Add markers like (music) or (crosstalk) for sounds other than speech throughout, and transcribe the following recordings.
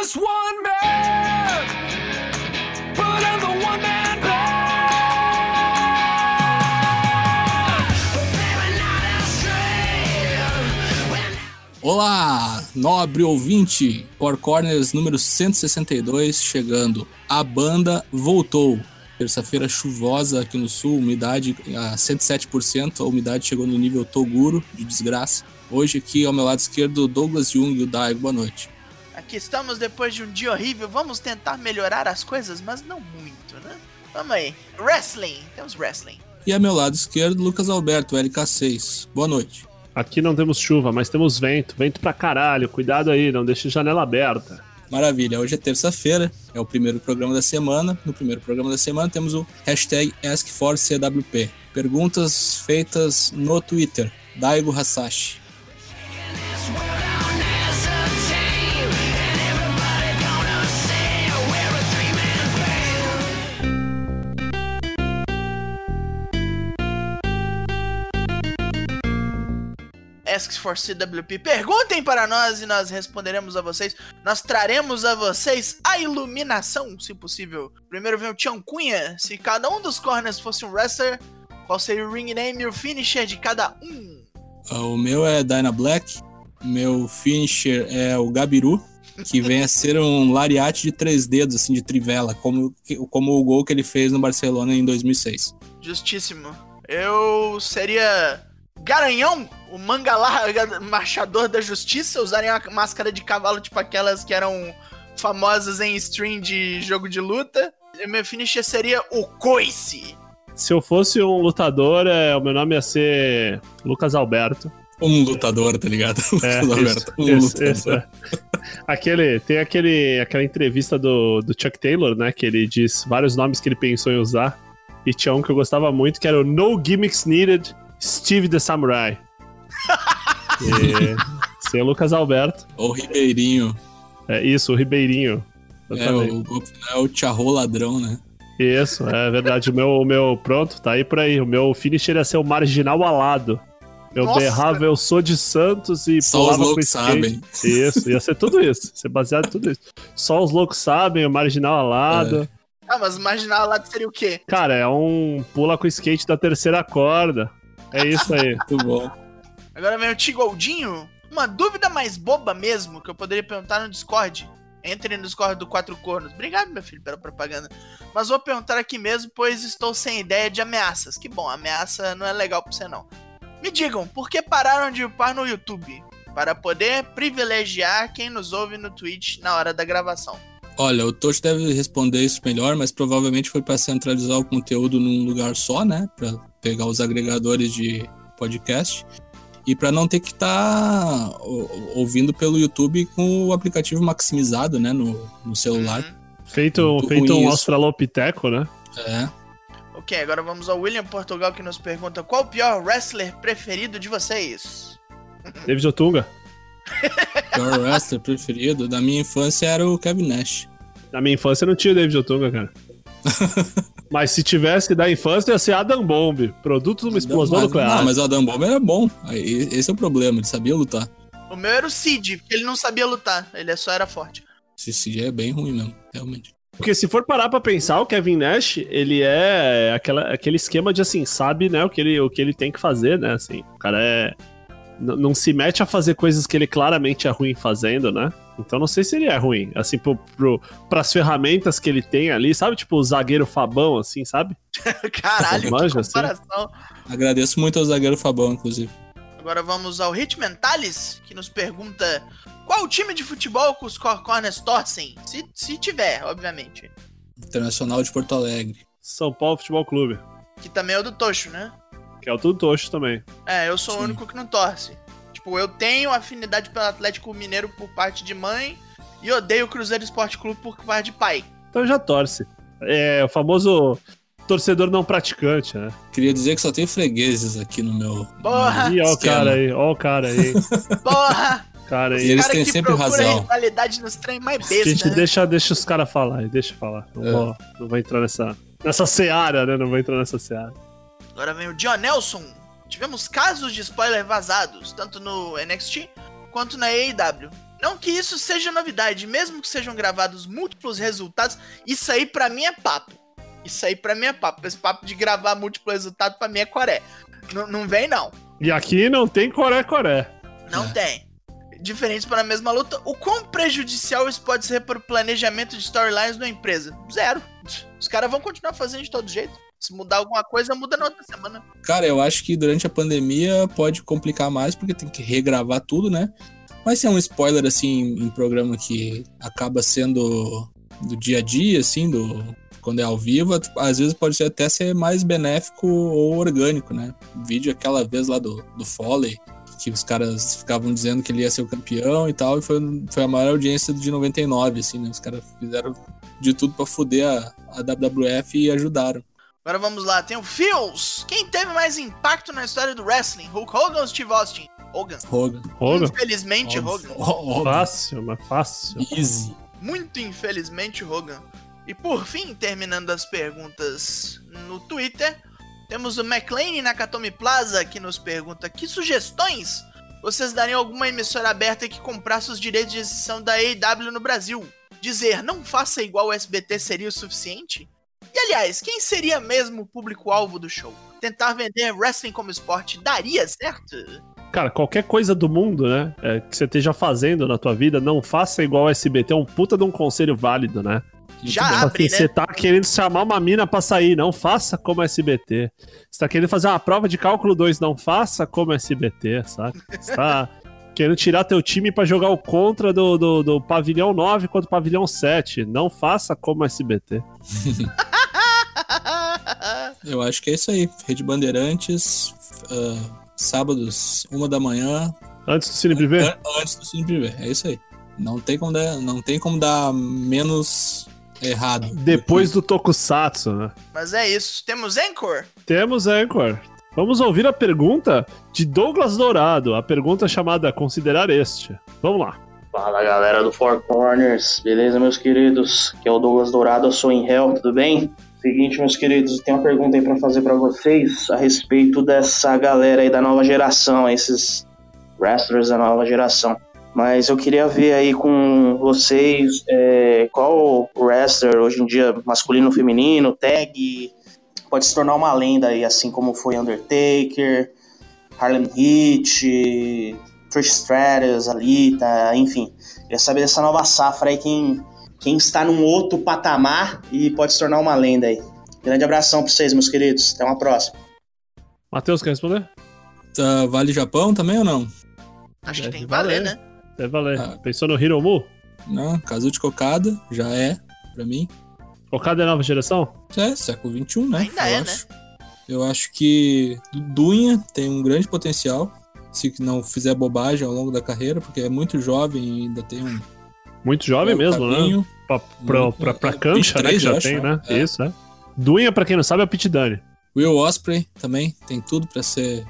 just one man, Olá, nobre ouvinte, Four Corners número 162 chegando. A banda voltou. Terça-feira chuvosa aqui no sul, umidade a 107%, a umidade chegou no nível Toguro, de desgraça. Hoje aqui ao meu lado esquerdo, Douglas Jung e o Daigo, boa noite. Aqui estamos depois de um dia horrível. Vamos tentar melhorar as coisas, mas não muito, né? Vamos aí. Wrestling. Temos wrestling. E ao meu lado esquerdo, Lucas Alberto, LK6. Boa noite. Aqui não temos chuva, mas temos vento. Vento pra caralho. Cuidado aí, não deixe janela aberta. Maravilha, hoje é terça-feira, é o primeiro programa da semana. No primeiro programa da semana temos o hashtag AskForCWP. Perguntas feitas no Twitter. Daigo Hasashi. Asks for CWP. Perguntem para nós e nós responderemos a vocês. Nós traremos a vocês a iluminação, se possível. Primeiro vem o Tião Cunha. Se cada um dos corners fosse um wrestler, qual seria o ring name e o finisher de cada um? Ah, O meu é Dyna Black. Meu finisher é o Gabiru, que vem a ser um lariate de três dedos, assim, de trivela, como, como o gol que ele fez no Barcelona em 2006. Justíssimo. Eu seria Garanhão, o manga larga (laughs) marchador da justiça. Usaria uma máscara de cavalo, tipo aquelas que eram famosas em stream de jogo de luta. E meu finisher seria o Coice. Se eu fosse um lutador, é, o meu nome ia ser Lucas Alberto. Um lutador, tá ligado? (laughs) É, Lucas isso, Alberto, um isso, lutador. isso, é. Aquele, tem aquele, aquela entrevista do, do Chuck Taylor, né? Que ele diz vários nomes que ele pensou em usar. E tinha um que eu gostava muito, que era o No Gimmicks Needed Steve the Samurai. e, ser o Lucas Alberto. Ou Ribeirinho. É isso, o Ribeirinho. É, o, é o Tcharro ladrão, né? Isso, é verdade. O meu, o meu, pronto, tá aí por aí. O meu finisher ia ser o marginal alado. Eu Nossa! berrava, eu sou de Santos e Só os pulava com loucos skate. sabem. Isso, ia ser tudo isso. Ia ser baseado em tudo isso. Só os loucos sabem, o marginal alado. Ah, mas marginal lá seria o quê? Cara, é um pula com skate da terceira corda. É isso aí. Muito bom. Agora vem o Tigoldinho. Uma dúvida mais boba mesmo, que eu poderia perguntar no Discord. Entre no Discord do Quatro Cornos. Obrigado, meu filho, pela propaganda. Mas vou perguntar aqui mesmo, pois estou sem ideia de ameaças. Que bom, ameaça não é legal pra você não. Me digam, por que pararam de upar no YouTube? Para poder privilegiar quem nos ouve no Twitch na hora da gravação. Olha, o Tocho deve responder isso melhor, mas provavelmente foi para centralizar o conteúdo num lugar só, né? Para pegar os agregadores de podcast e para não ter que estar ouvindo pelo YouTube com o aplicativo maximizado, né? No, no celular. Uhum. Feito, Muito feito um isso. australopiteco, né? É. Ok, agora vamos ao William Portugal que nos pergunta qual o pior wrestler preferido de vocês? David Otunga. (laughs) Pior wrestler preferido da minha infância era o Kevin Nash. Na minha infância não tinha o David Otunga, cara. (laughs) Mas se tivesse da infância, ia ser Adam Bomb. Produto de uma explosão mas, nuclear. Não, mas o Adam Bomber era bom. Esse é o problema, ele sabia lutar. O meu era o Cid, porque ele não sabia lutar, ele só era forte. Esse CG é bem ruim mesmo, realmente. Porque se for parar pra pensar, o Kevin Nash, ele é aquela, aquele esquema de assim, sabe, né, o que, ele, o que ele tem que fazer, né, assim. O cara é... n- Não se mete a fazer coisas que ele claramente é ruim fazendo, né? Então não sei se ele é ruim. Assim, pro, pro, pras ferramentas que ele tem ali, sabe? Tipo o zagueiro Fabão, assim, sabe? (laughs) Caralho, que Manja, assim? comparação. Agradeço muito ao zagueiro Fabão, inclusive. Agora vamos ao Hit Mentalis, que nos pergunta qual time de futebol que os Cor- Corners torcem? Se, se tiver, obviamente. Internacional de Porto Alegre. São Paulo Futebol Clube. Que também é o do Tocho, né? Que é o Tudo Tocho também. É, eu sou o Sim. único que não torce. Tipo, eu tenho afinidade pelo Atlético Mineiro por parte de mãe e odeio o Cruzeiro Esporte Clube por parte de pai. Então já torce. É o famoso torcedor não praticante, né? Queria dizer que só tem fregueses aqui no meu. Porra! Ih, ó o cara aí, ó o cara aí. (laughs) Porra! cara E aí. eles cara têm que sempre razão. rivalidade nos trem mais A besta, gente né? deixa, deixa os caras falar, deixa falar. Não, É. vou, não vou entrar nessa, nessa seara, né? Não vou entrar nessa seara. Agora vem o John Nelson. Tivemos casos de spoiler vazados, tanto no NXT quanto na AEW. Não que isso seja novidade, mesmo que sejam gravados múltiplos resultados, isso aí pra mim é papo. Isso aí pra mim é papo. Esse papo de gravar múltiplo resultado pra mim é coré. N não vem, não. E aqui não tem coré-coré. Não É. tem. Diferentes para a mesma luta. O quão prejudicial isso pode ser para o planejamento de storylines da empresa? Zero. Os caras vão continuar fazendo de todo jeito. Se mudar alguma coisa, muda na outra semana. Cara, eu acho que durante a pandemia pode complicar mais, porque tem que regravar tudo, né? Mas se é um spoiler, assim, em programa que acaba sendo do dia a dia, assim, do quando é ao vivo, às vezes pode ser até ser mais benéfico ou orgânico, né? O vídeo aquela vez lá do, do Foley, que os caras ficavam dizendo que ele ia ser o campeão e tal, e foi, foi a maior audiência de 99, assim, né? Os caras fizeram de tudo pra fuder a, a WWF e ajudaram. Agora vamos lá, tem o Fields. Quem teve mais impacto na história do wrestling? Hulk Hogan ou Steve Austin? Hogan. Hogan. Hogan. Infelizmente. Hogan. Óbvio. Fácil, mas fácil. Easy. Muito infelizmente, Hogan. E por fim, terminando as perguntas no Twitter, temos o McLean Nakatomi Plaza que nos pergunta: que sugestões vocês dariam a alguma emissora aberta que comprasse os direitos de exibição da AEW no Brasil? Dizer não faça igual o SBT seria o suficiente? E aliás, quem seria mesmo o público-alvo do show? Tentar vender wrestling como esporte daria certo? Cara, qualquer coisa do mundo, né? é, que você esteja fazendo na tua vida, não faça igual o SBT. É um puta de um conselho válido, né? Já bom. Tipo abre, assim, né? Você tá querendo chamar uma mina pra sair, não faça como SBT. Você tá querendo fazer uma prova de cálculo 2, não faça como SBT, sabe? Você tá (laughs) querendo tirar teu time pra jogar o contra do, do, do pavilhão 9 contra o pavilhão 7. Não faça como SBT. (laughs) Eu acho que é isso aí. Rede Bandeirantes, ah, sábados, uma da manhã, Antes do Cine Privé? an- antes do Cine Privé. É isso aí. Não tem como dar, não tem como dar menos errado. Depois do Tokusatsu, né? Mas é isso. Temos Anchor? Temos Anchor. Vamos ouvir a pergunta de Douglas Dourado, a pergunta chamada Considerar Este. Vamos lá. Fala galera do Four Corners, beleza meus queridos? Que é o Douglas Dourado, eu sou em Hell, tudo bem? Seguinte, meus queridos, tem uma pergunta aí pra fazer pra vocês a respeito dessa galera aí da nova geração, esses wrestlers da nova geração. Mas eu queria ver aí com vocês é, qual wrestler hoje em dia, masculino feminino, tag, pode se tornar uma lenda aí, assim como foi Undertaker, Harlem Heat, Trish Stratus, Alita, enfim. Queria saber dessa nova safra aí, quem, quem está num outro patamar e pode se tornar uma lenda aí. Grande abração pra vocês, meus queridos. Até uma próxima. Matheus, quer responder? Tá, vale Japão também ou não? Acho que Deve tem que valer, valer. né? Deve valer. Ah. Pensou no Hiromu? Não, Kazuchi Kokada já é, pra mim. Okada é nova geração? É, século XXI, né? Ainda eu é, acho. Eu acho que Dunha tem um grande potencial, se não fizer bobagem ao longo da carreira, porque é muito jovem e ainda tem um Muito jovem mesmo, né? Pra, pra, Muito- pra, pra é, cancha, né? 23, Que já acho, tem, né? é. Isso, né? Dunha, pra quem não sabe, é o Pit Dunne. Will Osprey também tem tudo pra ser.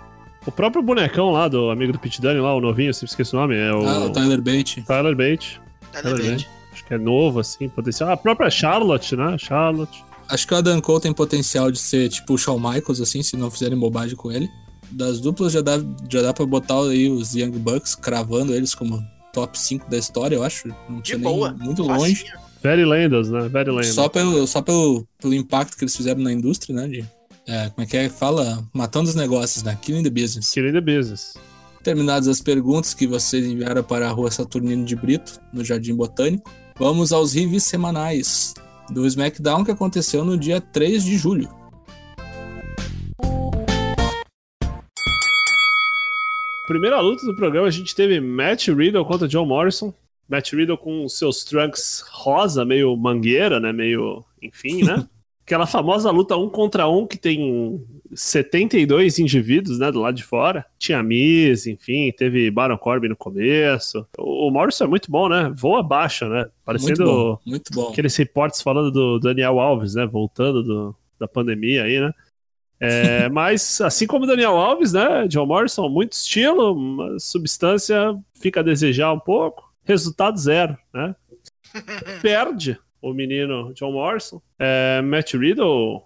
O próprio bonecão lá do amigo do Pit Dunne, lá, o novinho, se esqueci o nome, é o Ah, o Tyler Bate. Tyler Bate. Tyler devendo. Bate. Acho que é novo, assim, potencial. A própria Charlotte, né? Charlotte. Acho que o Adam Cole tem potencial de ser tipo o Shawn Michaels, assim, se não fizerem bobagem com ele. Das duplas já dá, já dá pra botar aí os Young Bucks, cravando eles como top 5 da história, eu acho. Não De tinha boa. nem muito longe. Very Lendas, né? Very Lendas. Só, pelo, só pelo, pelo impacto que eles fizeram na indústria, né? De, é, como é que é? Fala, matando os negócios, né? Killing the business. Killing the Business. Terminadas as perguntas que vocês enviaram para a rua Saturnino de Brito, no Jardim Botânico, vamos aos reviews semanais do SmackDown que aconteceu no dia 3 de julho. Primeira luta do programa, a gente teve Matt Riddle contra John Morrison. Matt Riddle com seus trunks rosa, meio mangueira, né? Meio. Enfim, né? (laughs) Aquela famosa luta um contra um que tem 72 indivíduos, né? Do lado de fora. Tinha Miz, enfim, teve Baron Corbin no começo. O Morrison é muito bom, né? Voa baixo, né? Muito Parecendo bom, muito bom. aqueles reportes falando do Daniel Alves, né? Voltando do- da pandemia aí, né? É, mas, assim como o Daniel Alves, né? John Morrison, muito estilo, mas substância fica a desejar um pouco. Resultado zero, né? (laughs) Perde o menino John Morrison. É, Matt Riddle,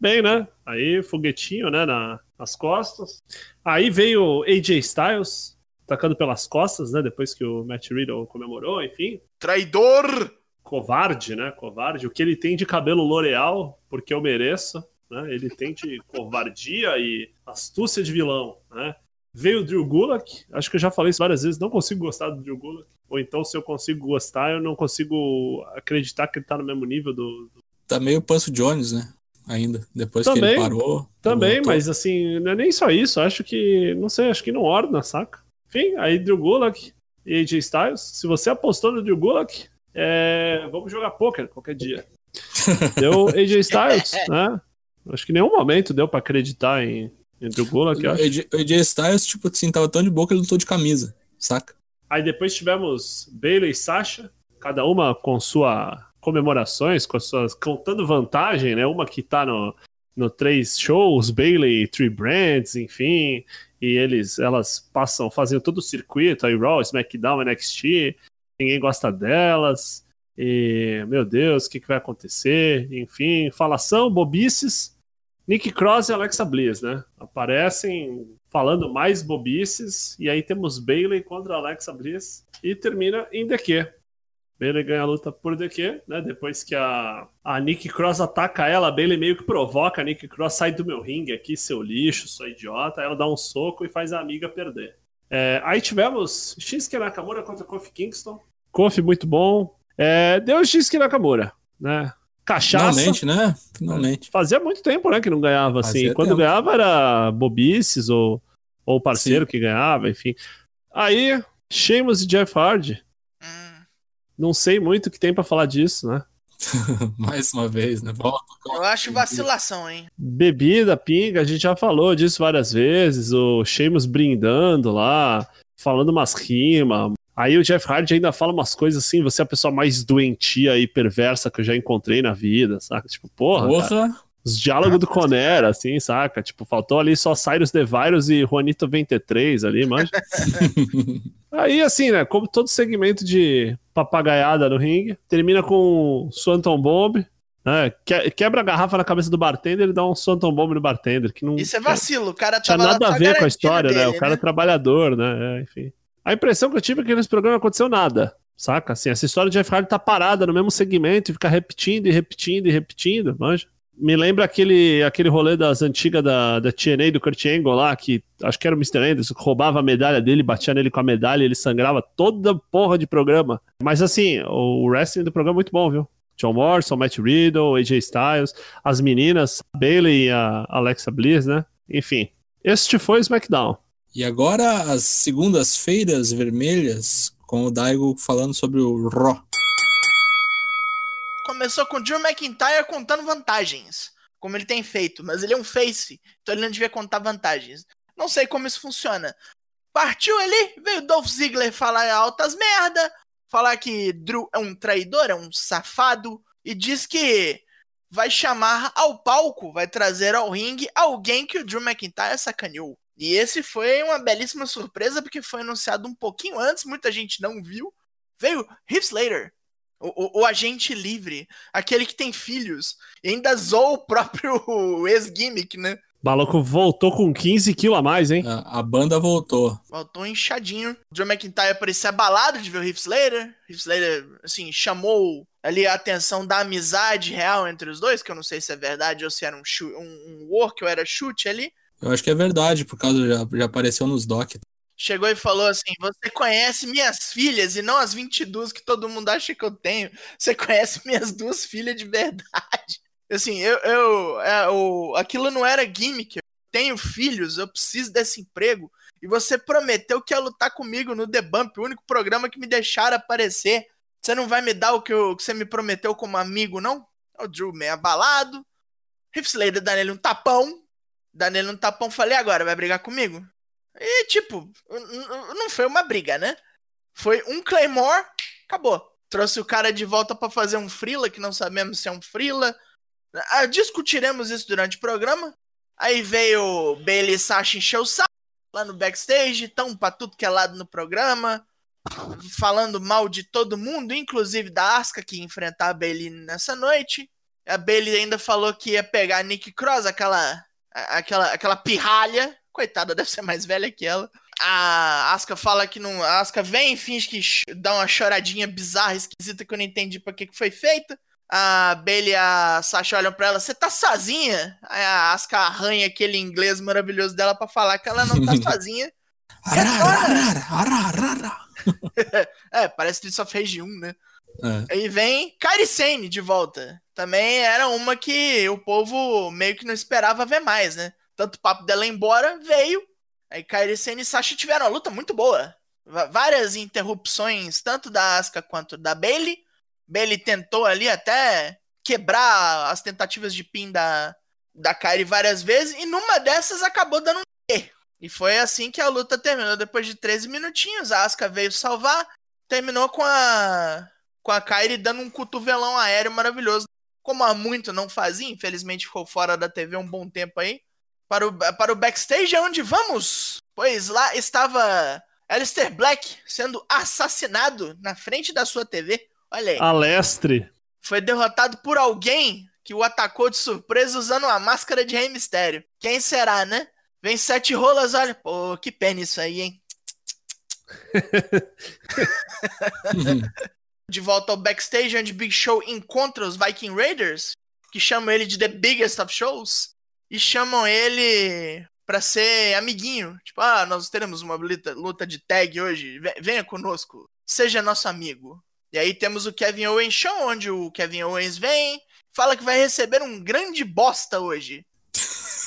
bem, né? Aí, foguetinho, né? na- nas costas. Aí veio AJ Styles, atacando pelas costas, né? Depois que o Matt Riddle comemorou, enfim. Traidor! Covarde, né? Covarde. O que ele tem de cabelo L'Oreal, porque eu mereço, né? Ele tem de covardia e astúcia de vilão, né? Veio o Drew Gulak, acho que eu já falei isso várias vezes, não consigo gostar do Drew Gulak. Ou então, se eu consigo gostar, eu não consigo acreditar que ele tá no mesmo nível do. do... Tá meio Panço Jones, né? Ainda. Depois que Também, ele parou. Também, voltou. mas assim, não é nem só isso. Acho que, não sei, acho que não orna, saca? Enfim, aí Drew Gulak e AJ Styles. Se você apostou no Drew Gulak, é... vamos jogar poker qualquer dia. (laughs) Deu AJ Styles, né? Acho que em nenhum momento deu pra acreditar em, em Drew Gulak, eu O acho. O AJ Styles, tipo assim, tava tão de boa que ele lutou de camisa, saca? Aí depois tivemos Bailey e Sasha, cada uma com sua comemorações, com suas contando vantagem, né? Uma que tá no, no três shows, Bailey, Three Brands, enfim, e eles elas passam fazendo todo o circuito, aí Raw, SmackDown, NXT, ninguém gosta delas. E, meu Deus, o que, que vai acontecer? Enfim, falação, bobices. Nick Cross e Alexa Bliss, né? Aparecem falando mais bobices. E aí temos Bailey contra Alexa Bliss. E termina em DQ. Bailey ganha a luta por DQ, né? Depois que a, a Nick Cross ataca ela, a Bailey meio que provoca a Nick Cross, sai do meu ringue aqui, seu lixo, sua idiota. Ela dá um soco e faz a amiga perder. É, aí tivemos Shinsuke Nakamura contra Kofi Kingston. Kofi muito bom. É, deu Shinsuke Nakamura, né? Cachaça. Finalmente, né? Finalmente. Fazia muito tempo, né, que não ganhava assim. Fazia Quando tempo. ganhava era bobices ou, ou parceiro Sim. que ganhava, enfim. Aí, Sheamus e Jeff Hardy. Hum, Não sei muito o que tem pra falar disso, né? (laughs) Mais uma vez, né? Volta. eu acho vacilação, hein? Bebida, pinga, a gente já falou disso várias vezes. O Sheamus brindando lá, falando umas rimas. Aí o Jeff Hardy ainda fala umas coisas assim, você é a pessoa mais doentia e perversa que eu já encontrei na vida, saca? Tipo, porra, cara, Porra. os diálogos do Conera, assim, saca? Tipo, faltou ali só Cyrus The Virus e Juanito 23 ali, manja. (laughs) Aí, assim, né, como todo segmento de papagaiada no ringue, termina com Swanton Bomb, né, que- quebra a garrafa na cabeça do bartender e dá um Swanton Bomb no bartender, que não Isso é vacilo. O cara tinha nada a ver com a história, né? dele, O cara é trabalhador, né? É, enfim. A impressão que eu tive é que nesse programa aconteceu nada, saca? Assim, essa história de Jeff Hardy tá parada no mesmo segmento e fica repetindo e repetindo e repetindo, manja. Me lembra aquele, aquele rolê das antigas da, da TNA do Kurt Angle lá, que acho que era o Mr. Anderson, que roubava a medalha dele, batia nele com a medalha ele sangrava toda porra de programa. Mas assim, o wrestling do programa é muito bom, viu? John Morrison, Matt Riddle, AJ Styles, as meninas, a Bailey e a Alexa Bliss, né? Enfim, este foi o SmackDown. E agora as segundas-feiras vermelhas, com o Daigo falando sobre o Raw. Começou com o Drew McIntyre contando vantagens, como ele tem feito, mas ele é um face, então ele não devia contar vantagens. Não sei como isso funciona. Partiu ali, veio Dolph Ziggler falar altas merda, falar que Drew é um traidor, é um safado, e diz que vai chamar ao palco, vai trazer ao ringue alguém que o Drew McIntyre sacaneou. E esse foi uma belíssima surpresa, porque foi anunciado um pouquinho antes, muita gente não viu. Veio Heath Slater, o, o, o agente livre, aquele que tem filhos, e ainda zoou o próprio (laughs) ex-gimmick, né? O maluco voltou com 15 quilos a mais, hein? A, a banda voltou. Voltou inchadinho. O Drew McIntyre parecia abalado de ver o Heath Slater. Heath Slater, assim, chamou ali a atenção da amizade real entre os dois, que eu não sei se é verdade ou se era um, um, um work ou era chute ali. Eu acho que é verdade, por causa já, já apareceu nos doc. Chegou e falou assim: Você conhece minhas filhas e não as 22 que todo mundo acha que eu tenho. Você conhece minhas duas filhas de verdade. (laughs) Assim, eu. eu é, o, aquilo não era gimmick. Eu tenho filhos, eu preciso desse emprego. E você prometeu que ia lutar comigo no The Bump, o único programa que me deixaram aparecer. Você não vai me dar o que, eu- que você me prometeu como amigo, não? O Drew meio abalado. Heath Slater dá nele um tapão. Nele um tapão, falei, agora, vai brigar comigo? E, tipo, não foi uma briga, né? Foi um Claymore, acabou. Trouxe o cara de volta pra fazer um Frila, que não sabemos se é um Frila. Ah, discutiremos isso durante o programa. Aí veio Bailey e Sasha encher o saco lá no backstage, tão pra tudo que é lado no programa. Falando mal de todo mundo, inclusive da Asuka, que ia enfrentar a Bailey nessa noite. A Bailey ainda falou que ia pegar a Nick Cross, aquela, aquela, aquela pirralha. Coitada, deve ser mais velha que ela. A Asuka fala que não. A Asuka vem, finge que dá uma choradinha bizarra, esquisita, que eu não entendi pra que, que foi feita. A Bailey e a Sasha olham pra ela, você tá sozinha? Aí a Asuka arranha aquele inglês maravilhoso dela pra falar que ela não tá (laughs) sozinha. Arara, arara, arara. (laughs) É, parece Streets of Rage 1, né? É. Aí vem Kairi Sane de volta. Também era uma que o povo meio que não esperava ver mais, né? Tanto o papo dela embora veio. Aí Kairi Sane e Sasha tiveram uma luta muito boa. Va- Várias interrupções, tanto da Asuka quanto da Bailey. Bailey tentou ali até quebrar as tentativas de pin da, da Kairi várias vezes. E numa dessas acabou dando um E. E foi assim que a luta terminou. Depois de 13 minutinhos, a Asuka veio salvar. Terminou com a com a Kairi dando um cotovelão aéreo maravilhoso. Como há muito não fazia, infelizmente ficou fora da TV um bom tempo aí. Para o, para o backstage, onde vamos? Pois lá estava Alistair Black sendo assassinado na frente da sua TV. Olha aí. Alestre. Foi derrotado por alguém que o atacou de surpresa usando uma máscara de Rei Mistério. Quem será, né? Vem sete rolas, olha. Pô, que pena isso aí, hein? (laughs) (laughs) de volta ao backstage, onde Big Show encontra os Viking Raiders, que chamam ele de The Biggest of Shows, e chamam ele pra ser amiguinho. Tipo, ah, nós teremos uma luta, luta de tag hoje, ve- venha conosco, seja nosso amigo. E aí temos o Kevin Owens Show, onde o Kevin Owens vem, fala que vai receber um grande bosta hoje.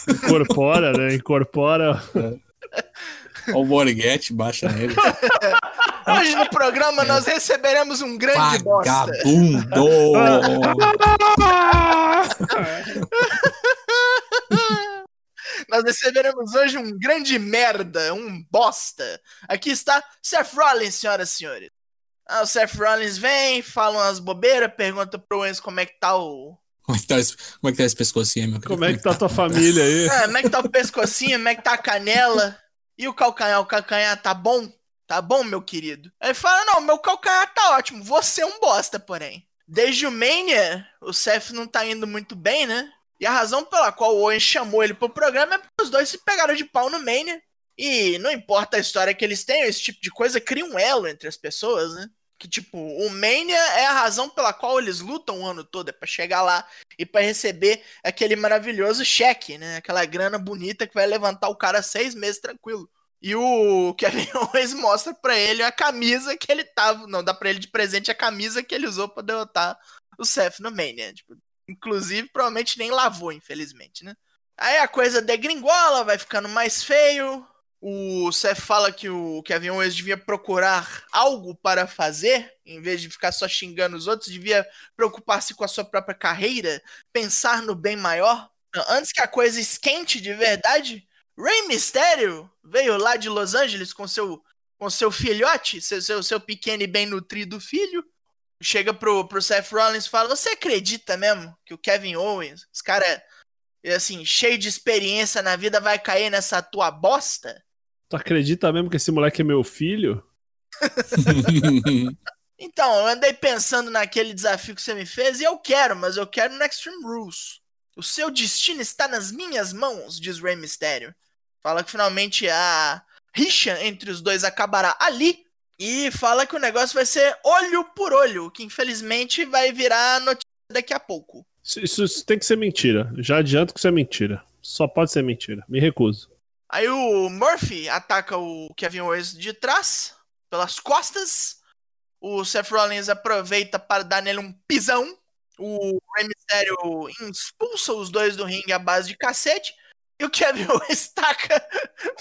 Incorpora, né? Incorpora. (laughs) Olha o Borghetti, baixa nele. (laughs) Hoje no programa nós receberemos um grande bosta. Vagabundo! (laughs) Nós receberemos hoje um grande merda, um bosta. Aqui está Seth Rollins, senhoras e senhores. Ah, o Seth Rollins vem, fala umas bobeiras, pergunta pro Owens como é que tá o. Como é que tá esse, como é que tá esse pescocinho, meu querido? Como é que tá tua família aí? Ah, como é que tá o pescocinho, como é que tá a canela? E o calcanhar? O calcanhar tá bom? Tá bom, meu querido? Aí fala: não, meu calcanhar tá ótimo, você é um bosta, porém. Desde o Mania, o Seth não tá indo muito bem, né? E a razão pela qual o Owen chamou ele pro programa é porque os dois se pegaram de pau no Mania. E não importa a história que eles tenham, esse tipo de coisa cria um elo entre as pessoas, né? Que, tipo, o Mania é a razão pela qual eles lutam o ano todo, é pra chegar lá e pra receber aquele maravilhoso cheque, né? Aquela grana bonita que vai levantar o cara seis meses tranquilo. E o Kevin (laughs) Owens mostra pra ele a camisa que ele tava. Não, dá pra ele de presente a camisa que ele usou pra derrotar o Seth no Mania. Tipo, inclusive, provavelmente nem lavou, infelizmente, né? Aí a coisa degringola, vai ficando mais feio. O Seth fala que o Kevin Owens devia procurar algo para fazer, em vez de ficar só xingando os outros, devia preocupar-se com a sua própria carreira, pensar no bem maior. Antes que a coisa esquente de verdade, Rey Mysterio veio lá de Los Angeles com seu, com seu filhote, seu, seu, seu pequeno e bem nutrido filho. Chega pro, pro Seth Rollins e fala: Você acredita mesmo que o Kevin Owens, os cara assim, cheio de experiência na vida, vai cair nessa tua bosta? Tu acredita mesmo que esse moleque é meu filho? (laughs) Então, eu andei pensando naquele desafio que você me fez e eu quero, mas eu quero no Extreme Rules. O seu destino está nas minhas mãos, diz Rey Mysterio. Fala que finalmente a rixa entre os dois acabará ali. E fala que o negócio vai ser olho por olho, que infelizmente vai virar notícia daqui a pouco. Isso, isso- tem que ser mentira. Já adianto que isso é mentira. Só pode ser mentira. Me recuso. Aí o Murphy ataca o Kevin Owens de trás, pelas costas. O Seth Rollins aproveita para dar nele um pisão. O Rey Mysterio expulsa os dois do ringue à base de cacete. E o Kevin (laughs) Owens taca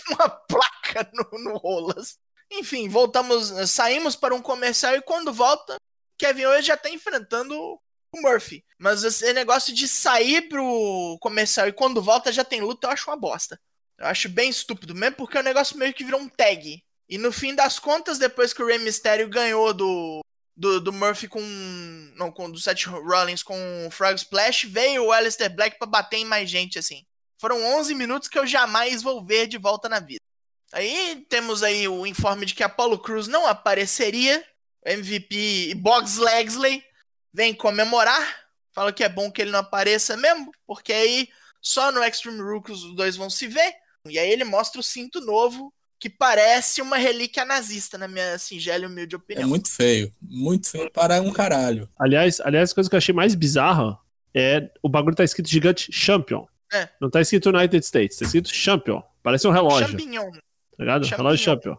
uma placa no, no rolas. Enfim, voltamos, saímos para um comercial e quando volta, Kevin Owens já tá enfrentando o Murphy. Mas esse negócio de sair pro comercial e quando volta já tem luta, eu acho uma bosta. Eu acho bem estúpido, mesmo porque o negócio meio que virou um tag. E no fim das contas, depois que o Rey Mysterio ganhou do, do, do Murphy com. Não, com do Seth Rollins com o Frog Splash, veio o Aleister Black pra bater em mais gente, assim. Foram 11 minutos que eu jamais vou ver de volta na vida. Aí temos aí o informe de que Apollo Cruz não apareceria. O MVP Boggs Legsley vem comemorar. Fala que é bom que ele não apareça mesmo, porque aí só no Extreme Rules os dois vão se ver. E aí ele mostra o cinto novo que parece uma relíquia nazista, na minha singela e humilde É opinião. muito feio. Muito feio para um caralho. Aliás, aliás, a coisa que eu achei mais bizarra é o bagulho tá escrito gigante Champion. É. Não tá escrito United States, tá escrito Champion. Parece um relógio, Champignon. tá ligado? Champignon. Relógio Champion.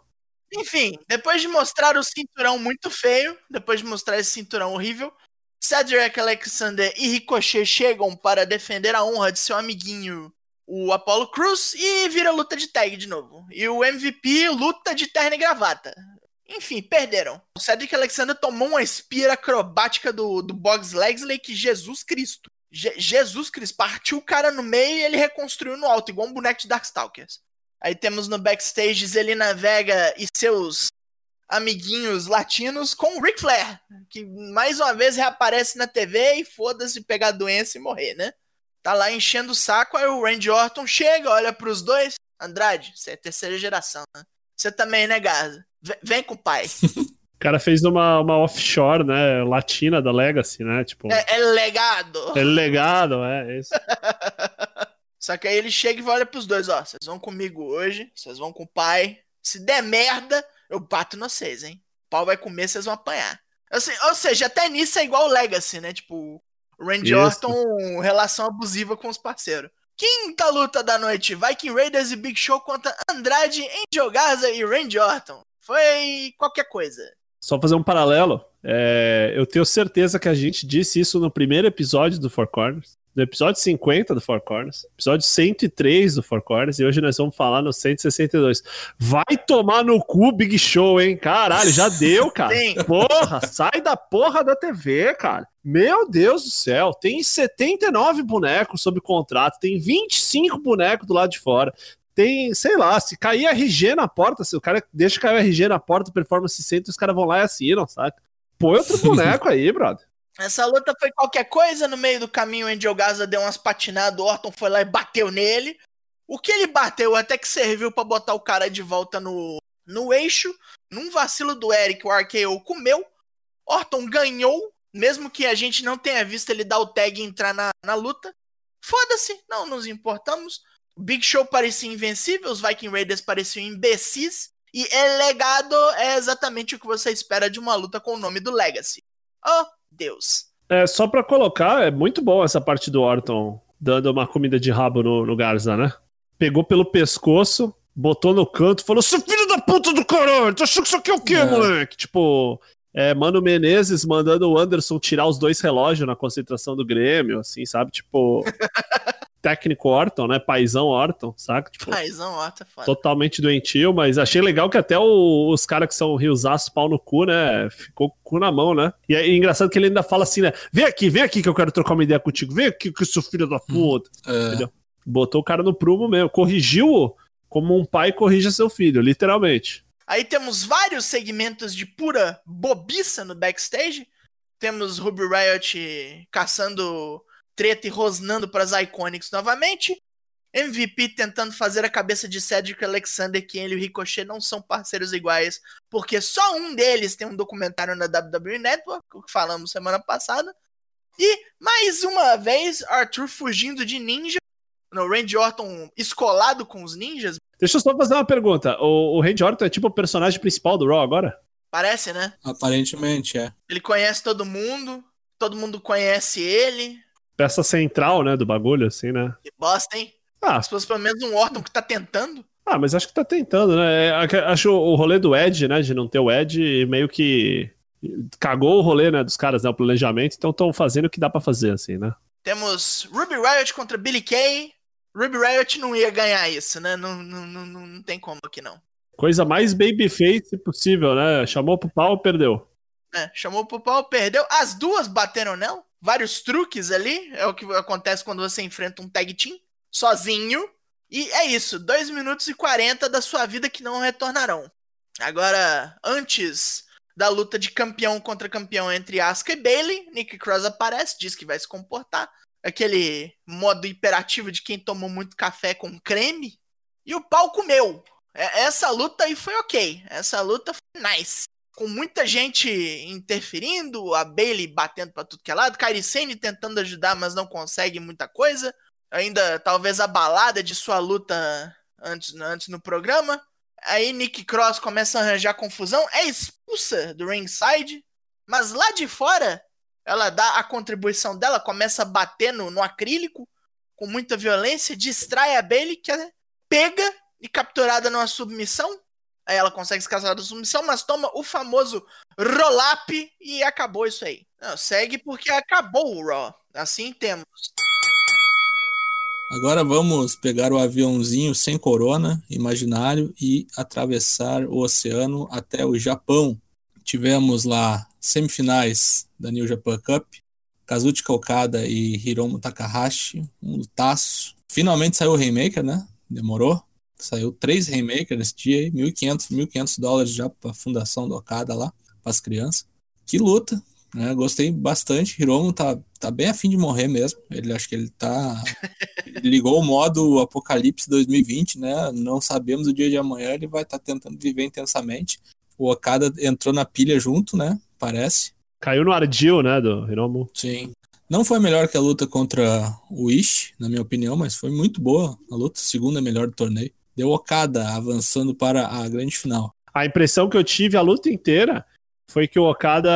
Enfim, depois de mostrar o cinturão muito feio, depois de mostrar esse cinturão horrível, Cedric Alexander e Ricochet chegam para defender a honra de seu amiguinho, o Apollo Cruz, e vira luta de tag de novo. E o MVP luta de terno e gravata. Enfim, perderam. O Cedric Alexander tomou uma espira acrobática do, do Boggs Legsley que Jesus Cristo. Je- Jesus Cristo partiu o cara no meio e ele reconstruiu no alto, igual um boneco de Darkstalkers. Aí temos no backstage Zelina Vega e seus amiguinhos latinos com o Ric Flair, que mais uma vez reaparece na TV e foda-se pegar doença e morrer, né? Tá lá enchendo o saco, aí o Randy Orton chega, olha pros dois. Andrade, você é terceira geração, né? Você também, né, Gaza? V- Vem com o pai. (laughs) O cara fez uma, uma offshore, né? Latina da Legacy, né? Tipo, É, é legado. é legado, é isso. (laughs) Só que aí ele chega e olha pros dois, ó. Vocês vão comigo hoje, vocês vão com o pai. Se der merda, eu bato em vocês, hein? O pau vai comer, vocês vão apanhar. Assim, ou seja, até nisso é igual o Legacy, né? Tipo, o Randy Isso. Orton, relação abusiva com os parceiros. Quinta luta da noite: Viking Raiders e Big Show contra Andrade, Angel Garza e Randy Orton. Foi qualquer coisa. Só fazer um paralelo. é, eu tenho certeza que a gente disse isso no primeiro episódio do Four Corners. No episódio 50 do Four Corners. Episódio 103 do Four Corners. E hoje nós vamos falar no 162. Vai tomar no cu, Big Show, hein? Caralho, já deu, cara. Sim. Porra, sai da porra da TV, cara. Meu Deus do céu. Tem 79 bonecos sob contrato. Tem 25 bonecos do lado de fora. Tem, sei lá, se cair RG na porta, se o cara deixa cair o RG na porta do Performance Center, os caras vão lá e assinam, saca? Põe outro (laughs) boneco aí, brother. Essa luta foi qualquer coisa, no meio do caminho o Angel Gaza deu umas patinadas, o Orton foi lá e bateu nele. O que ele bateu até que serviu pra botar o cara de volta no, no eixo. Num vacilo do Eric, o RKO comeu. Orton ganhou, mesmo que a gente não tenha visto ele dar o tag e entrar na, na luta. Foda-se, não nos importamos. O Big Show parecia invencível, os Viking Raiders pareciam imbecis. E é legado é exatamente o que você espera de uma luta com o nome do Legacy. Oh, Deus. É, só pra colocar, é muito bom essa parte do Orton dando uma comida de rabo no, no Garza, né? Pegou pelo pescoço, botou no canto, falou: Seu filho da puta do caralho, tu achou que isso aqui é o quê, É. moleque? Tipo, é, Mano Menezes mandando o Anderson tirar os dois relógios na concentração do Grêmio, assim, sabe? Tipo, (laughs) técnico Orton, né? Paizão Orton, saca? Tipo, Paizão, ó, tá foda. totalmente doentio, mas achei legal que até o- os caras que são riosaços pau no cu, né? Ficou com o cu na mão, né? E é engraçado que ele ainda fala assim, né? Vem aqui, vem aqui que eu quero trocar uma ideia contigo. Vem aqui, que seu filho da puta. É, Entendeu? Botou o cara no prumo mesmo. Corrigiu como um pai corrige seu filho, literalmente. Aí temos vários segmentos de pura bobiça no backstage. Temos Ruby Riot caçando treta e rosnando para as Iconics novamente. MVP tentando fazer a cabeça de Cedric Alexander que ele e o Ricochet não são parceiros iguais, porque só um deles tem um documentário na WWE Network, o que falamos semana passada. E mais uma vez, Arthur fugindo de ninja. No Randy Orton escolado com os ninjas, Deixa eu só fazer uma pergunta. O, o Randy Orton é tipo o personagem principal do Raw agora? parece, né? aparentemente é. Ele conhece todo mundo, todo mundo conhece ele. Peça central, né, do bagulho, assim, né? Que bosta, hein? Ah, Se fosse pelo menos um Orton que tá tentando. Ah, mas acho que tá tentando, né? É, Acho o rolê do Ed, né? De não ter o Ed, meio que cagou o rolê, né? Dos caras, né? O planejamento. Então estão fazendo o que dá pra fazer, assim, né? Temos Ruby Riot contra Billy Kay. Ruby Riot não ia ganhar isso, né? Não, não, não, não não tem como aqui não. Coisa mais babyface possível, né? Chamou pro pau, perdeu. É, chamou pro pau, perdeu. As duas bateram nela. Vários truques ali. É o que acontece quando você enfrenta um tag team sozinho. E é isso. 2 minutos e 40 da sua vida que não retornarão. Agora, antes da luta de campeão contra campeão entre Asuka e Bailey, Nick Cross aparece, diz que vai se comportar. Aquele modo hiperativo de quem tomou muito café com creme. E o pau comeu. É- Essa luta aí foi ok. Essa luta foi nice com muita gente interferindo, a Bailey batendo pra tudo que é lado, Kairi tentando ajudar, mas não consegue muita coisa. Ainda talvez abalada de sua luta antes, antes no programa. Aí Nick Cross começa a arranjar confusão, é expulsa do ringside, mas lá de fora ela dá a contribuição dela, começa a bater no, no acrílico com muita violência, distrai a Bailey, que é pega e capturada numa submissão. Aí ela consegue escapar da submissão, mas toma o famoso roll-up e acabou isso aí. Não, segue porque acabou o Raw. Assim temos. Agora vamos pegar o aviãozinho sem corona, imaginário, e atravessar o oceano até o Japão. Tivemos lá semifinais da New Japan Cup, Kazuchika Okada e Hiromu Takahashi, um lutaço. Finalmente saiu o Rainmaker, né? Demorou. Saiu três Rainmakers nesse dia aí, 1.500, 1.500 dólares já para a fundação do Okada lá, para as crianças. Que luta, né? Gostei bastante. Hiromu tá, tá bem afim de morrer mesmo. Ele acho que ele tá. ele (laughs) ligou o modo Apocalipse 2020, né? Não sabemos o dia de amanhã, ele vai estar tá tentando viver intensamente. O Okada entrou na pilha junto, né? Parece. Caiu no ardil, né, do Hiromu. Sim. Não foi melhor que a luta contra o Ishi, na minha opinião, mas foi muito boa a luta, segunda melhor do torneio. Deu Okada avançando para a grande final. A impressão que eu tive a luta inteira foi que o Okada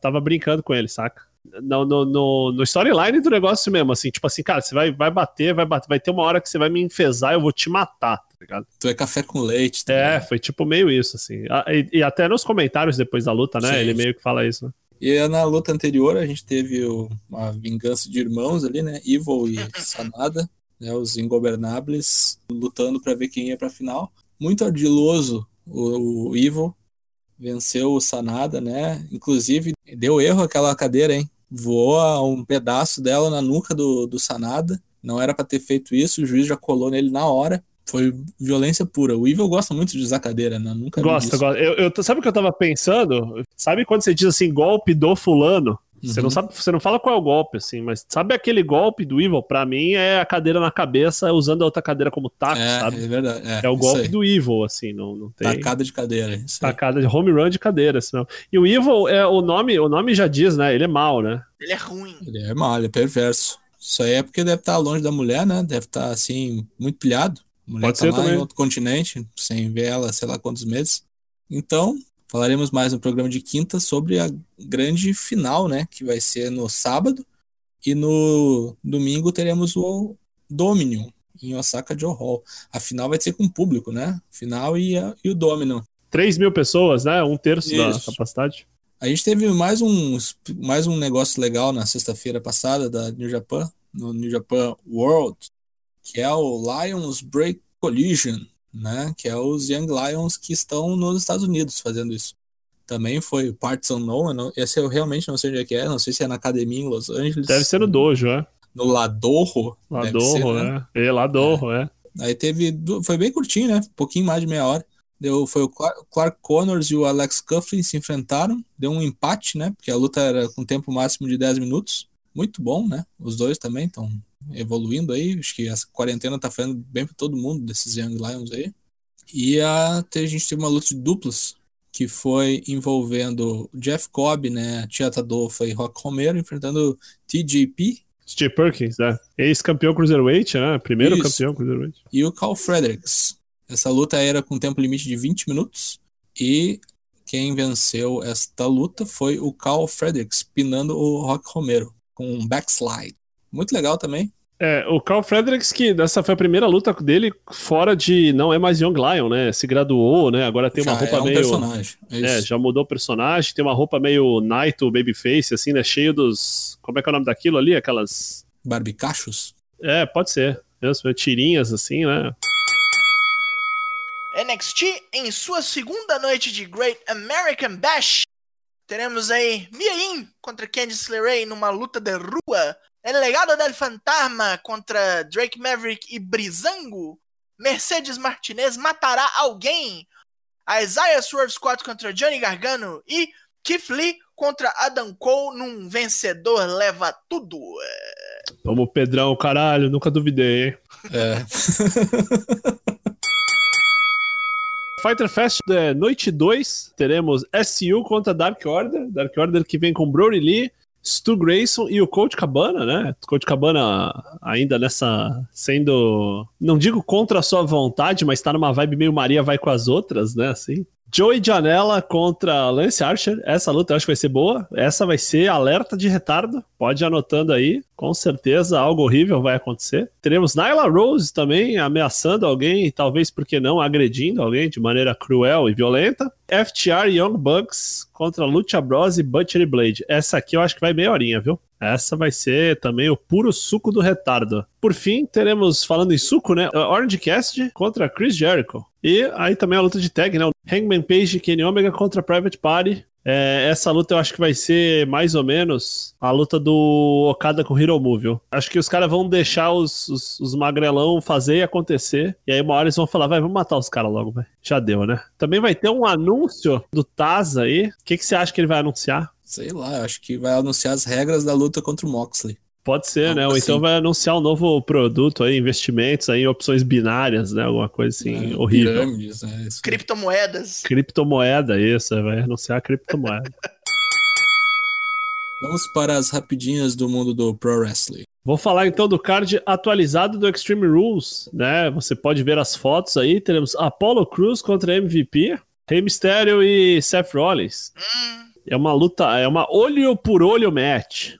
tava brincando com ele, saca? No, no, no, no storyline do negócio mesmo, assim, tipo assim, cara, você vai, vai bater, vai bater, vai ter uma hora que você vai me enfesar, eu vou te matar, tá ligado? Tu é café com leite, tá É, foi tipo meio isso, assim. E, e até nos comentários depois da luta, né? Sim. Ele meio que fala isso, né? E na luta anterior a gente teve uma vingança de irmãos ali, né? Evil e (laughs) Sanada, né? Os ingobernables lutando para ver quem ia para final. Muito ardiloso o, o Evil venceu o Sanada, né? Inclusive deu erro aquela cadeira, hein? Voou um pedaço dela na nuca do, do Sanada. Não era para ter feito isso, o juiz já colou nele na hora. Foi violência pura. O Evil gosta muito de usar cadeira, né? Nunca Gosta, gosta. Eu, eu, sabe o que eu tava pensando? Sabe quando você diz assim, golpe do fulano? Você, Uhum. não sabe, você não fala qual é o golpe, assim, mas sabe aquele golpe do Evil? Pra mim é a cadeira na cabeça usando a outra cadeira como taco, É, sabe? é verdade. É, É o golpe aí. do Evil, assim, não, não tem. Tacada de cadeira. Isso. Tacada de home run de cadeira, senão. E o Evil, é, o, nome, o nome já diz, né? Ele é mal, né? Ele é ruim. Ele é mal, ele é perverso. Isso aí é porque deve estar longe da mulher, né? Deve estar, assim, muito pilhado. A mulher Pode tá ser lá também. em outro continente, sem ver ela, sei lá quantos meses. Então, falaremos mais no programa de quinta sobre a grande final, né? Que vai ser no sábado. E no domingo teremos o Dominion, em Osaka Joe Hall. A final vai ser com público, né? Final e, a- e o Dominion. 3 mil pessoas, né? Um terço da Isso. capacidade. A gente teve mais um, mais um negócio legal na sexta-feira passada da New Japan, no New Japan World, que é o Lions Break Collision, né? Que é os Young Lions que estão nos Estados Unidos fazendo isso. Também foi Parts Unknown, não- esse eu realmente não sei onde é que é, não sei se é na academia em Los Angeles. Deve ser no dojo, é. No Ladorro. Ladorro, ser, né? é. É, Ladorro, é. Aí teve. Foi bem curtinho, né? Um pouquinho mais de meia hora. Deu, foi o Clark, Connors e o Alex Coughlin se enfrentaram. Deu um empate, né? Porque a luta era com tempo máximo de 10 minutos. Muito bom, né? Os dois também estão evoluindo aí. Acho que essa quarentena tá fazendo bem para todo mundo desses Young Lions aí. E a, a gente teve uma luta de duplas que foi envolvendo Jeff Cobb, né? Tia Tadolfa e Rock Romero enfrentando TJP Steve Perkins, né? Ex-campeão Cruiserweight, né? Primeiro Isso. campeão Cruiserweight. e o Carl Fredericks. Essa luta era com tempo limite de 20 minutos e quem venceu esta luta foi o Carl Fredericks, pinando o Rock Romero com um backslide. Muito legal também. É, o Carl Fredericks, que dessa foi a primeira luta dele fora de. Não é mais Young Lion, né? Se graduou, né? Agora tem uma Já roupa é um meio. personagem. É É, isso. já mudou o personagem, tem uma roupa meio Naito Babyface, assim, né? Cheio dos. Como é que é o nome daquilo ali? Aquelas. Barbicachos. É, pode ser. Mesmo, tirinhas, assim, né? NXT em sua segunda noite de Great American Bash. Teremos aí Mia Yim contra Candice LeRae numa luta de rua. El Legado del Fantasma contra Drake Maverick e Brizango. Mercedes Martinez matará alguém. A Isaiah Swerve Squad contra Johnny Gargano. E Keith Lee contra Adam Cole num vencedor leva tudo. Vamos, Pedrão, caralho, nunca duvidei, hein? É. (laughs) Fighter Fest é, noite 2, teremos SU contra Dark Order. Dark Order que vem com Brody Lee, Stu Grayson e o Coach Cabana, né? Coach Cabana ainda nessa. sendo. Não digo contra a sua vontade, mas tá numa vibe meio Maria vai com as outras, né? Assim. Joey Janela contra Lance Archer. Essa luta eu acho que vai ser boa. Essa vai ser alerta de retardo. Pode ir anotando aí. Com certeza algo horrível vai acontecer. Teremos Nyla Rose também ameaçando alguém, talvez porque não agredindo alguém de maneira cruel e violenta. FTR Young Bucks contra Lucha Bros e Butcher Blade. Essa aqui eu acho que vai meia horinha, viu? Essa vai ser também o puro suco do retardo. Por fim, teremos, falando em suco, né? Orange Cassidy contra Chris Jericho. E aí também a luta de tag, né? Hangman Page e Kenny Omega contra Private Party. É, essa luta eu acho que vai ser mais ou menos a luta do Okada com o Hiromu, viu? Acho que os caras vão deixar os, os, os, magrelão fazer e acontecer. E aí uma hora eles vão falar, vai, vamos matar os caras logo, vai. Já deu, né? Também vai ter um anúncio do Taz aí. O que, que você acha que ele vai anunciar? Sei lá, acho que vai anunciar as regras da luta contra o Moxley. Pode ser, né? Ou assim. então vai anunciar um novo produto aí, investimentos aí, opções binárias, né? Alguma coisa assim, é, horrível. Pirâmides, né? Criptomoedas. Criptomoeda, isso, vai anunciar criptomoeda. (laughs) Vamos para as rapidinhas do mundo do Pro Wrestling. Vou falar então do card atualizado do Extreme Rules, né? Você pode ver as fotos aí. Teremos Apollo Cruz contra MVP, Rey Mysterio e Seth Rollins. Hum. É uma luta, é uma olho por olho match,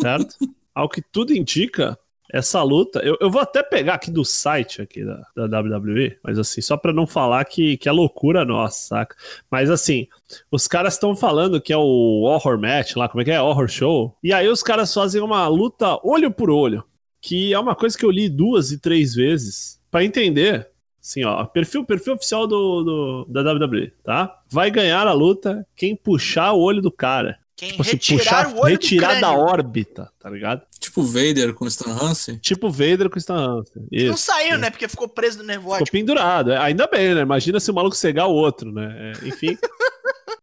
certo? Ao que tudo indica, essa luta, eu, eu vou até pegar aqui do site aqui da, da WWE, mas assim, só para não falar que, que é loucura nossa, saca? Mas assim, os caras estão falando que é o horror match lá, como é que é? Horror show. E aí os caras fazem uma luta olho por olho, que é uma coisa que eu li duas e três vezes para entender Assim, ó, perfil, perfil oficial do, do, da WWE, tá? Vai ganhar a luta quem puxar o olho do cara. Quem tipo, assim, retirar puxar, o olho retirar da órbita, tá ligado? Tipo Vader com Stan Hansen? Tipo Vader com Stan Hansen. Isso, não saiu, né? Porque ficou preso no nervoso. Ficou pendurado. É, ainda bem, né? Imagina se o maluco cegar o outro, né? É, enfim. (laughs)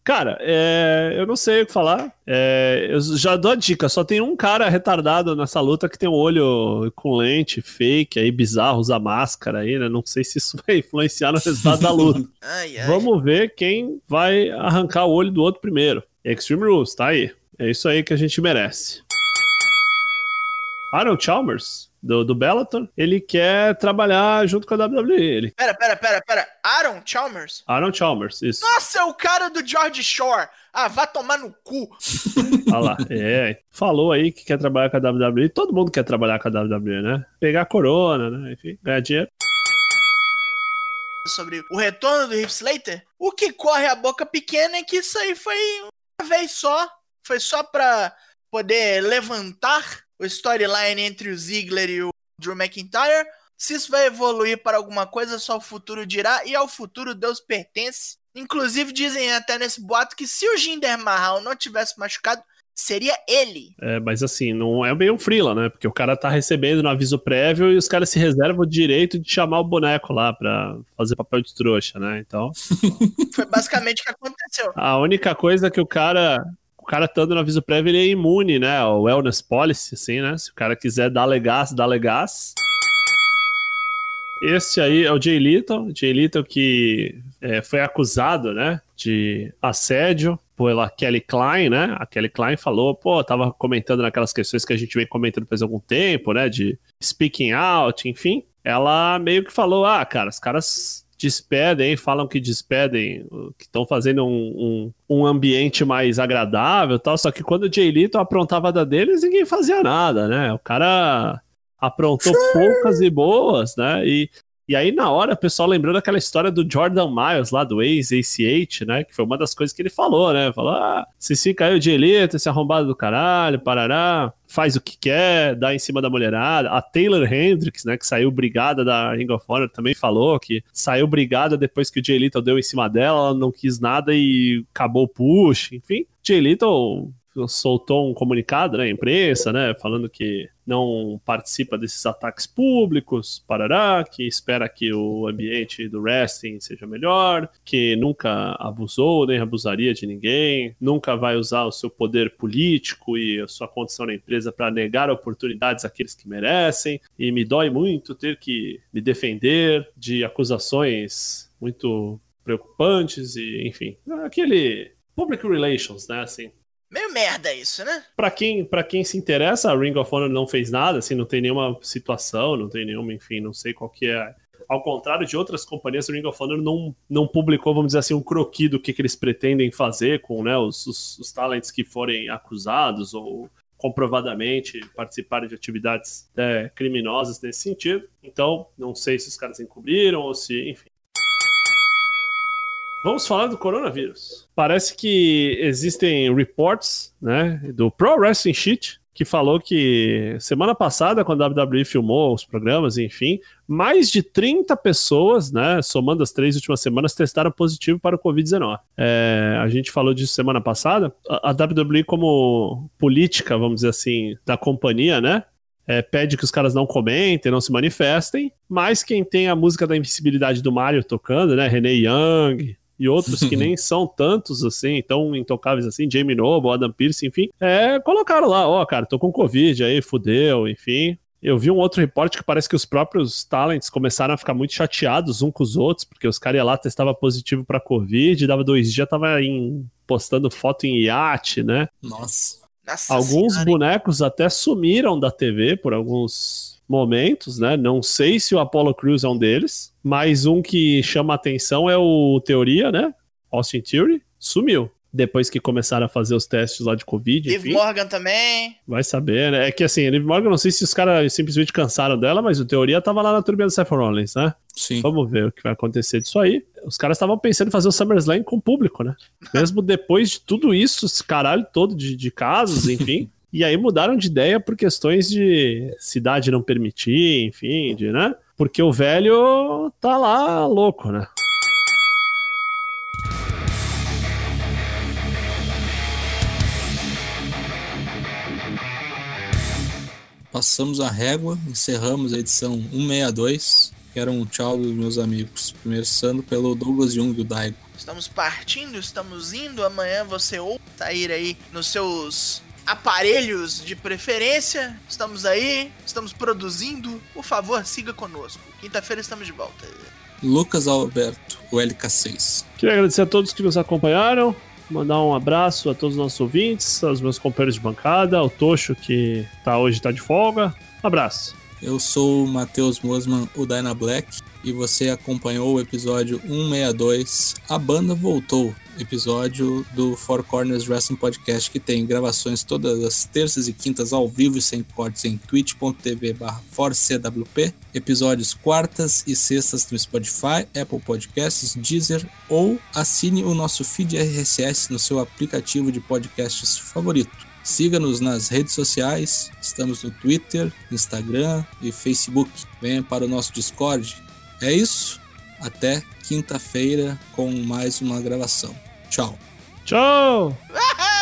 Cara, é, eu não sei o que falar. É, eu já dou a dica: só tem um cara retardado nessa luta que tem um olho com lente fake aí, bizarro, usa máscara aí, né? Não sei se isso (laughs) vai influenciar no resultado da luta. (laughs) ai, ai. Vamos ver quem vai arrancar o olho do outro primeiro. Extreme Rules, tá aí. É isso aí que a gente merece. Arnold Chalmers do, do Bellator, ele quer trabalhar junto com a WWE. Ele... Pera, pera, pera, pera. Aaron Chalmers? Aaron Chalmers, isso. Nossa, é o cara do George Shore. Ah, vá tomar no cu. Olha (laughs) lá, é. Falou aí que quer trabalhar com a WWE. Todo mundo quer trabalhar com a WWE, né? Pegar a corona, né? Enfim, ganhar dinheiro. Sobre o retorno do Heath Slater, o que corre a boca pequena é que isso aí foi uma vez só. Foi só pra poder levantar o storyline entre o Ziggler e o Drew McIntyre. Se isso vai evoluir para alguma coisa, só o futuro dirá, e ao futuro Deus pertence. Inclusive, dizem até nesse boato que se o Jinder Mahal não tivesse machucado, seria ele. É, mas assim, não é bem um freela, né? Porque o cara tá recebendo no aviso prévio e os caras se reservam o direito de chamar o boneco lá pra fazer papel de trouxa, né? Então. (laughs) Foi basicamente o que aconteceu. A única coisa que o cara cara estando no aviso prévio, ele é imune, né? O wellness policy, assim, né? Se o cara quiser dar legás, dá legás. Esse aí é o Jay Little, Jay Little que é, foi acusado, né, de assédio pela Kelly Klein, né? A Kelly Klein falou, pô, tava comentando naquelas questões que a gente vem comentando faz algum tempo, né, de speaking out, enfim. Ela meio que falou, ah, cara, os caras despedem, falam que despedem, que estão fazendo um, um, um, ambiente mais agradável tal. Só que quando o Jay Lito aprontava da deles, ninguém fazia nada, né? O cara aprontou poucas e boas, né? E, e aí, na hora, o pessoal lembrou daquela história do Jordan Miles, lá do ex-ACH, né? Que foi uma das coisas que ele falou, né? Falou, ah, se o de elite, esse arrombado do caralho, parará, faz o que quer, dá em cima da mulherada. A Taylor Hendricks, né, que saiu brigada da Ring of Honor, também falou que saiu brigada depois que o Jay Little deu em cima dela, ela não quis nada e acabou o push, enfim. Jay Little soltou um comunicado, né, imprensa, né, falando que não participa desses ataques públicos, parará, que espera que o ambiente do wrestling seja melhor, que nunca abusou nem abusaria de ninguém, nunca vai usar o seu poder político e a sua condição na empresa para negar oportunidades àqueles que merecem, e me dói muito ter que me defender de acusações muito preocupantes e, enfim, aquele public relations, né, assim, Meio merda isso, né? Pra quem, pra quem se interessa, a Ring of Honor não fez nada, assim, não tem nenhuma situação, não tem nenhuma, enfim, não sei qual que é. Ao contrário de outras companhias, a Ring of Honor não, não publicou, vamos dizer assim, um croquis do que, que eles pretendem fazer com né, os, os, os talents que forem acusados ou comprovadamente participarem de atividades é, criminosas nesse sentido. Então, não sei se os caras encobriram ou se, enfim. Vamos falar do coronavírus. Parece que existem reports, né, do Pro Wrestling Sheet, que falou que semana passada, quando a WWE filmou os programas, enfim, mais de 30 pessoas, né, somando as três últimas semanas, testaram positivo para o Covid-19. É, a gente falou disso semana passada. A, a WWE, como política, vamos dizer assim, da companhia, né, é, pede que os caras não comentem, não se manifestem, mas quem tem a música da invisibilidade do Mario tocando, né, René Young, e outros que (laughs) nem são tantos assim, tão intocáveis assim, Jamie Noble, Adam Pearce, enfim, é, colocaram lá, ó, oh, cara, tô com Covid aí, fudeu, enfim. Eu vi um outro reporte que parece que os próprios talents começaram a ficar muito chateados uns com os outros, porque os caras lá testavam positivo pra Covid, dava dois dias, tava em, postando foto em iate, né? Nossa. Nossa Alguns senhora, bonecos até sumiram da TV por alguns momentos, né? Não sei se o Apollo Crews é um deles, mas um que chama atenção é o Teoria, né? Austin Theory, sumiu. Depois que começaram a fazer os testes lá de Covid, Liv Morgan também. vai saber, né? É que assim, a Liv Morgan, não sei se os caras simplesmente cansaram dela, mas o Teoria tava lá na turbina do Seth Rollins, né? Sim. Vamos ver o que vai acontecer disso aí. Os caras estavam pensando em fazer o SummerSlam com o público, né? Mesmo depois de tudo isso, esse caralho todo de, de casos, (laughs) enfim. E aí mudaram de ideia por questões de cidade não permitir, enfim, de, né? Porque o velho tá lá louco, né? Passamos a régua, encerramos a edição 162. Quero um tchau dos meus amigos. Começando pelo Douglas Jung, o Daigo. Estamos partindo, estamos indo. Amanhã você ou sair aí nos seus aparelhos de preferência. Estamos aí, estamos produzindo. Por favor, siga conosco. Quinta-feira estamos de volta. Lucas Alberto, o LK6. Queria agradecer a todos que nos acompanharam. Mandar um abraço a todos os nossos ouvintes, aos meus companheiros de bancada, ao Tocho que tá hoje tá de folga. Abraço. Eu sou o Matheus Mosman, o Dyna Black, e você acompanhou o episódio 162. A banda voltou. Episódio do Four Corners Wrestling Podcast, que tem gravações todas as terças e quintas ao vivo e sem cortes em twitch.tv forcewp, episódios quartas e sextas no Spotify, Apple Podcasts, Deezer ou assine o nosso feed RSS no seu aplicativo de podcasts favorito. Siga-nos nas redes sociais, estamos no Twitter, Instagram e Facebook. Venha para o nosso Discord. É isso, até quinta-feira com mais uma gravação. Tchau. Tchau! (laughs)